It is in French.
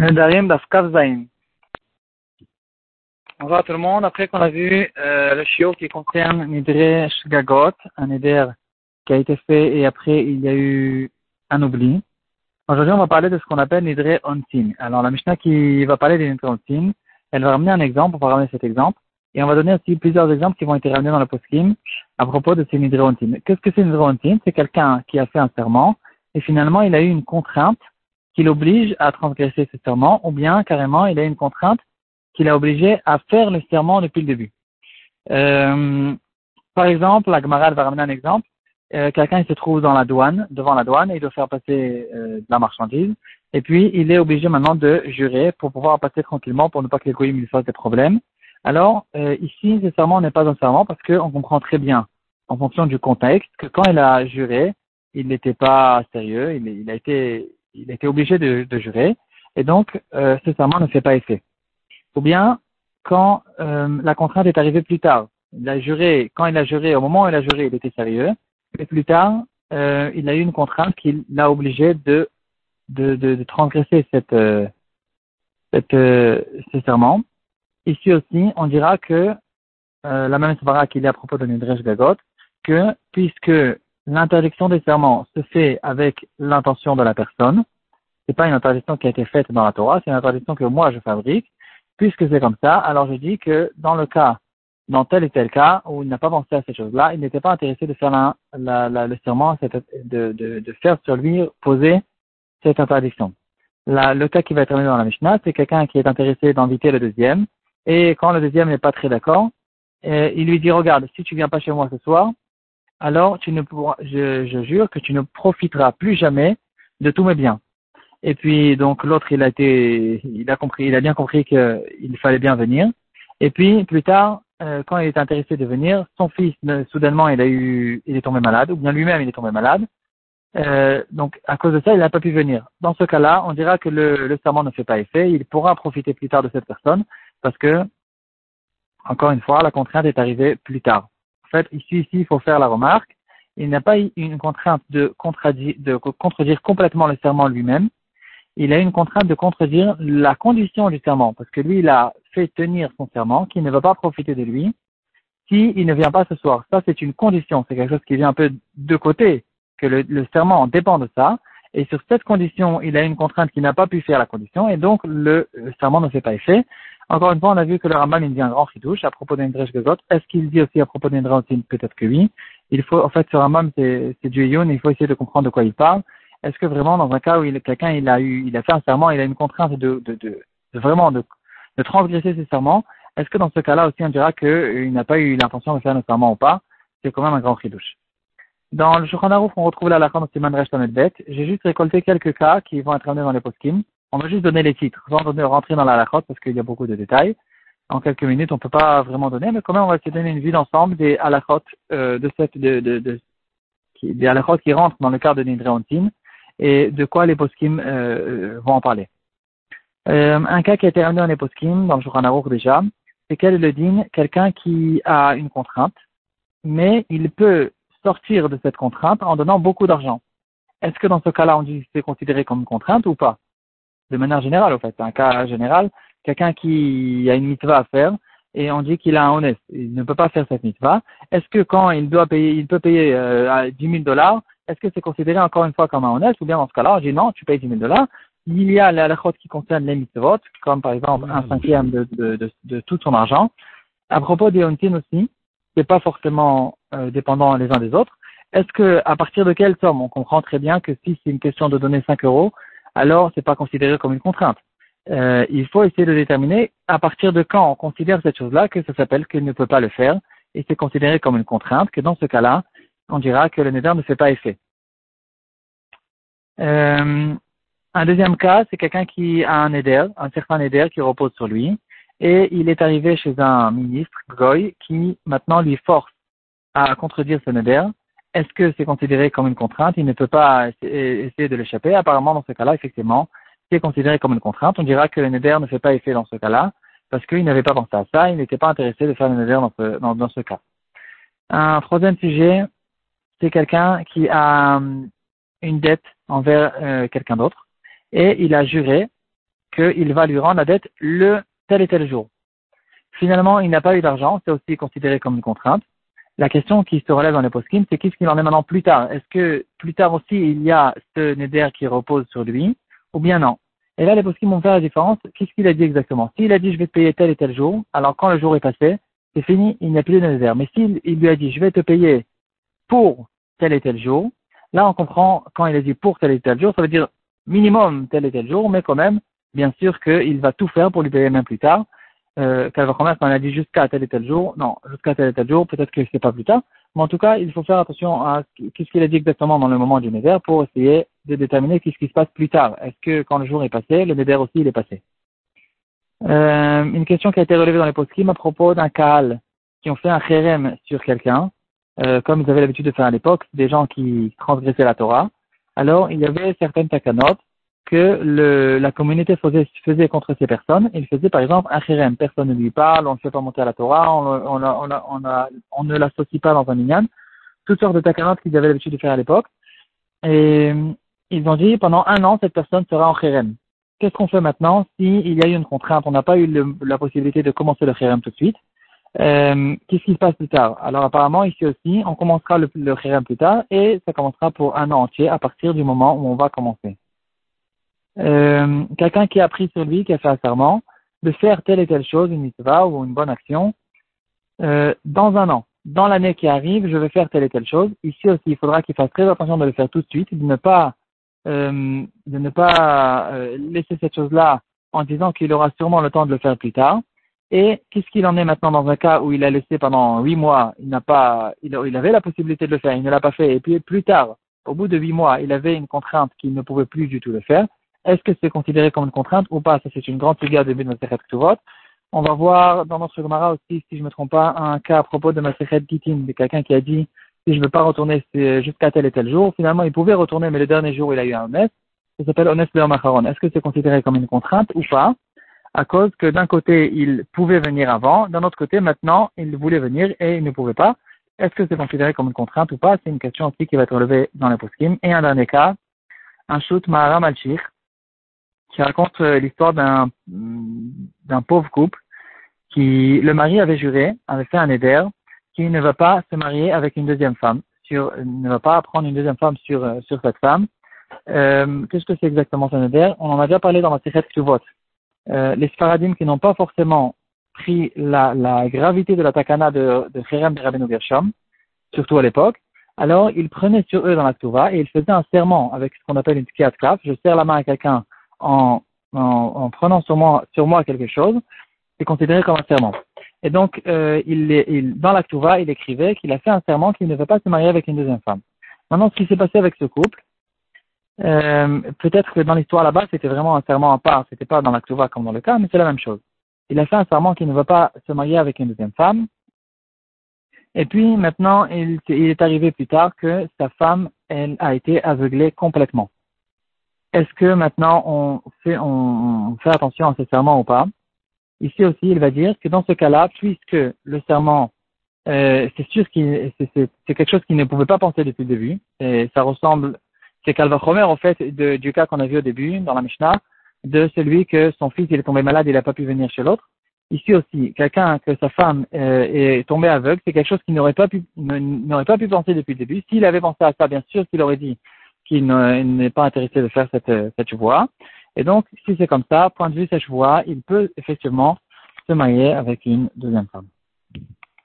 Nedarim d'Afkav Zain. Bonjour tout le monde. Après qu'on a vu euh, le chiot qui concerne Nidre Shgagot, un Neder qui a été fait et après il y a eu un oubli. Aujourd'hui, on va parler de ce qu'on appelle Nidre Ontin. Alors, la Mishnah qui va parler des Nidre Ontin, elle va ramener un exemple, on va ramener cet exemple, et on va donner aussi plusieurs exemples qui vont être ramenés dans la poskim à propos de ces Nidre Ontin. Qu'est-ce que c'est Nidre Ontin C'est quelqu'un qui a fait un serment et finalement il a eu une contrainte qui l'oblige à transgresser ce serment, ou bien carrément il a une contrainte qui l'a obligé à faire le serment depuis le début. Euh, par exemple, la Gemara va ramener un exemple. Euh, quelqu'un se trouve dans la douane, devant la douane, et il doit faire passer euh, de la marchandise, et puis il est obligé maintenant de jurer pour pouvoir passer tranquillement, pour ne pas que les goyim lui fassent des problèmes. Alors euh, ici, ce serment n'est pas un serment parce qu'on comprend très bien, en fonction du contexte, que quand il a juré, il n'était pas sérieux, il, il a été il était obligé de, de jurer, et donc euh, ce serment ne fait pas effet. Ou bien quand euh, la contrainte est arrivée plus tard, il a juré, quand il a juré, au moment où il a juré, il était sérieux, mais plus tard, euh, il a eu une contrainte qui l'a obligé de, de, de, transgresser cette, euh, cette, euh, ce serment. Ici aussi, on dira que euh, la même svara qu'il y à propos de Nidresh Gagot, que puisque l'interdiction des serments se fait avec l'intention de la personne. C'est pas une interdiction qui a été faite dans la Torah, c'est une interdiction que moi je fabrique. Puisque c'est comme ça, alors je dis que dans le cas, dans tel et tel cas où il n'a pas pensé à ces choses-là, il n'était pas intéressé de faire le serment, de, de, faire sur lui poser cette interdiction. Le cas qui va être amené dans la Mishnah, c'est quelqu'un qui est intéressé d'inviter le deuxième, et quand le deuxième n'est pas très d'accord, il lui dit, regarde, si tu viens pas chez moi ce soir, alors tu ne pourras, je, jure que tu ne profiteras plus jamais de tous mes biens. Et puis donc l'autre il a été, il a compris, il a bien compris qu'il fallait bien venir. Et puis plus tard, euh, quand il est intéressé de venir, son fils soudainement il a eu, il est tombé malade, ou bien lui-même il est tombé malade. Euh, donc à cause de ça il n'a pas pu venir. Dans ce cas-là, on dira que le serment ne fait pas effet. Il pourra profiter plus tard de cette personne parce que encore une fois la contrainte est arrivée plus tard. En fait, ici, il faut faire la remarque. Il n'a pas une contrainte de contredire, complètement le serment lui-même. Il a une contrainte de contredire la condition du serment, parce que lui, il a fait tenir son serment, qu'il ne va pas profiter de lui, s'il il ne vient pas ce soir. Ça, c'est une condition. C'est quelque chose qui vient un peu de côté, que le, serment dépend de ça. Et sur cette condition, il a une contrainte qui n'a pas pu faire la condition, et donc le, le serment ne fait pas effet. Encore une fois, on a vu que le Rambam il dit un grand chidouche à propos d'Indresh Gazot. Est-ce qu'il dit aussi à propos d'Indresh Peut-être que oui. Il faut, en fait, ce Rambam, c'est, du Youn, il faut essayer de comprendre de quoi il parle. Est-ce que vraiment, dans un cas où quelqu'un, il a eu, il a fait un serment, il a une contrainte de, de, de, vraiment de, de transgresser ses serments, est-ce que dans ce cas-là aussi, on dira qu'il n'a pas eu l'intention de faire un serment ou pas? C'est quand même un grand chidouche. Dans le Shulchan on retrouve la lachan de Siman Resh. J'ai juste récolté quelques cas qui vont être amenés dans les poskim. On va juste donner les titres, sans rentrer dans la lachot parce qu'il y a beaucoup de détails. En quelques minutes, on ne peut pas vraiment donner, mais quand même, on va se donner une vue d'ensemble des halachot euh, de cette, de, qui, des qui rentrent dans le cadre de Nidreontin et de quoi les poskim euh, vont en parler. Euh, un cas qui a été amené dans les poskim, dans le Shulchan déjà, c'est quel est le din Quelqu'un qui a une contrainte, mais il peut sortir de cette contrainte en donnant beaucoup d'argent. Est-ce que dans ce cas-là, on dit que c'est considéré comme une contrainte ou pas? De manière générale, en fait. C'est un cas général. Quelqu'un qui a une mitva à faire et on dit qu'il a un honnête. Il ne peut pas faire cette mitva. Est-ce que quand il doit payer, il peut payer euh, 10 000 dollars, est-ce que c'est considéré encore une fois comme un honnête ou bien dans ce cas-là, on dit non, tu payes 10 000 dollars. Il y a la halachot qui concerne les mitzvot, comme par exemple un cinquième de, de, de, de tout son argent. À propos des ontin aussi, c'est pas forcément euh, dépendant les uns des autres. Est-ce que à partir de quelle somme? On comprend très bien que si c'est une question de donner 5 euros, alors c'est pas considéré comme une contrainte. Euh, il faut essayer de déterminer à partir de quand on considère cette chose-là que ça s'appelle qu'il ne peut pas le faire et c'est considéré comme une contrainte, que dans ce cas-là, on dira que le neder ne fait pas effet. Euh, un deuxième cas, c'est quelqu'un qui a un neder, un certain neder qui repose sur lui, et il est arrivé chez un ministre, Goy, qui maintenant lui force à contredire ce neder, est-ce que c'est considéré comme une contrainte? Il ne peut pas essayer de l'échapper. Apparemment, dans ce cas-là, effectivement, c'est considéré comme une contrainte. On dira que le neder ne fait pas effet dans ce cas-là, parce qu'il n'avait pas pensé à ça, il n'était pas intéressé de faire le neder dans ce, cas. Un troisième sujet, c'est quelqu'un qui a hum, une dette envers euh, quelqu'un d'autre, et il a juré qu'il va lui rendre la dette le tel et tel jour. Finalement, il n'a pas eu d'argent, c'est aussi considéré comme une contrainte. La question qui se relève dans les poskim, c'est qu'est-ce qu'il en est maintenant plus tard? Est-ce que plus tard aussi il y a ce neder qui repose sur lui ou bien non? Et là, les poskim vont faire la différence. Qu'est-ce qu'il a dit exactement? S'il a dit je vais te payer tel et tel jour, alors quand le jour est passé, c'est fini, il n'y a plus de neder. Mais s'il il lui a dit je vais te payer pour tel et tel jour, là on comprend quand il a dit pour tel et tel jour, ça veut dire minimum tel et tel jour, mais quand même, bien sûr qu'il va tout faire pour lui payer même plus tard euh, quand on a dit jusqu'à tel et tel jour, non, jusqu'à tel et tel jour, peut-être que c'est pas plus tard, mais en tout cas, il faut faire attention à ce qu'il a dit exactement dans le moment du Néder pour essayer de déterminer ce qui se passe plus tard. Est-ce que quand le jour est passé, le Néder aussi il est passé? Euh, Une question qui a été relevée dans les post à propos d'un Kaal qui ont fait un kherem sur quelqu'un, euh, comme ils avaient l'habitude de faire à l'époque, des gens qui transgressaient la Torah. Alors, il y avait certaines takanotes que le, la communauté faisait, contre ces personnes. Il faisait par exemple un chérem, personne ne lui parle, on ne fait pas monter à la Torah, on, ne l'associe pas dans un minyan. Toutes sortes de takanotes qu'ils avaient l'habitude de faire à l'époque. Et ils ont dit pendant un an, cette personne sera en chérem. Qu'est-ce qu'on fait maintenant s'il y a eu une contrainte, on n'a pas eu la possibilité de commencer le chérem tout de suite euh, Qu'est-ce qui se passe plus tard? Alors apparemment ici aussi, on commencera le, le plus tard et ça commencera pour un an entier à partir du moment où on va commencer euh, quelqu'un qui a pris sur lui, qui a fait un serment, de faire telle et telle chose, une mitzvah ou une bonne action, euh, dans un an. Dans l'année qui arrive, je vais faire telle et telle chose. Ici aussi, il faudra qu'il fasse très attention de le faire tout de suite, de ne pas, euh, de ne pas euh, laisser cette chose-là en disant qu'il aura sûrement le temps de le faire plus tard. Et qu'est-ce qu'il en est maintenant dans un cas où il a laissé pendant huit mois, il n'a pas, il, il avait la possibilité de le faire, il ne l'a pas fait, et puis plus tard, au bout de huit mois, il avait une contrainte qu'il ne pouvait plus du tout le faire. Est-ce que c'est considéré comme une contrainte ou pas? Ça, c'est une grande figure de de Masechet Ktuvot. On va voir dans notre Gemara aussi, si je ne me trompe pas, un cas à propos de Masechet Gitin, de quelqu'un qui a dit si je ne veux pas retourner jusqu'à tel et tel jour. Finalement, il pouvait retourner, mais le dernier jour, il a eu un honnête. Ça s'appelle honnête le Macharon. Est-ce que c'est considéré comme une contrainte ou pas? À cause que d'un côté, il pouvait venir avant, d'un autre côté, maintenant, il voulait venir et il ne pouvait pas. Est-ce que c'est considéré comme une contrainte ou pas? C'est une question aussi qui va être relevée dans les poskim. Et un dernier cas, un shoot Maharam al qui raconte euh, l'histoire d'un d'un pauvre couple qui le mari avait juré, avait fait un éder, qui ne va pas se marier avec une deuxième femme, sur, ne va pas prendre une deuxième femme sur euh, sur cette femme. Euh, Qu'est-ce que c'est exactement ce éder On en a déjà parlé dans la série vote. Euh, les Sfaradim qui n'ont pas forcément pris la, la gravité de la takana de, de Kherem de Rabbeinu Gershom, surtout à l'époque, alors ils prenaient sur eux dans la Touva et ils faisaient un serment avec ce qu'on appelle une skiat Je serre la main à quelqu'un en, en, en prenant sur moi, sur moi quelque chose, c'est considéré comme un serment. Et donc, euh, il, il, dans la il écrivait qu'il a fait un serment qu'il ne veut pas se marier avec une deuxième femme. Maintenant, ce qui s'est passé avec ce couple, euh, peut-être que dans l'histoire là-bas, c'était vraiment un serment à part, c'était pas dans la comme dans le cas, mais c'est la même chose. Il a fait un serment qu'il ne veut pas se marier avec une deuxième femme. Et puis maintenant, il, il est arrivé plus tard que sa femme, elle a été aveuglée complètement est-ce que maintenant on fait, on, fait attention à ce serment ou pas? Ici aussi, il va dire que dans ce cas-là, puisque le serment, euh, c'est sûr que c'est quelque chose qu'il ne pouvait pas penser depuis le début, et ça ressemble, c'est Calvachomer en fait du cas qu'on a vu au début dans la Mishnah, de celui que son fils il est tombé malade, il n'a pas pu venir chez l'autre. Ici aussi, quelqu'un que sa femme euh, est tombée aveugle, c'est quelque chose qu'il n'aurait pas pu n'aurait pas pu penser depuis le début. S'il avait pensé à ça, bien sûr qu'il aurait dit qui n'est pas intéressé de faire cette, cette voie. Et donc, si c'est comme ça, point de vue cette voie, il peut effectivement se marier avec une deuxième femme.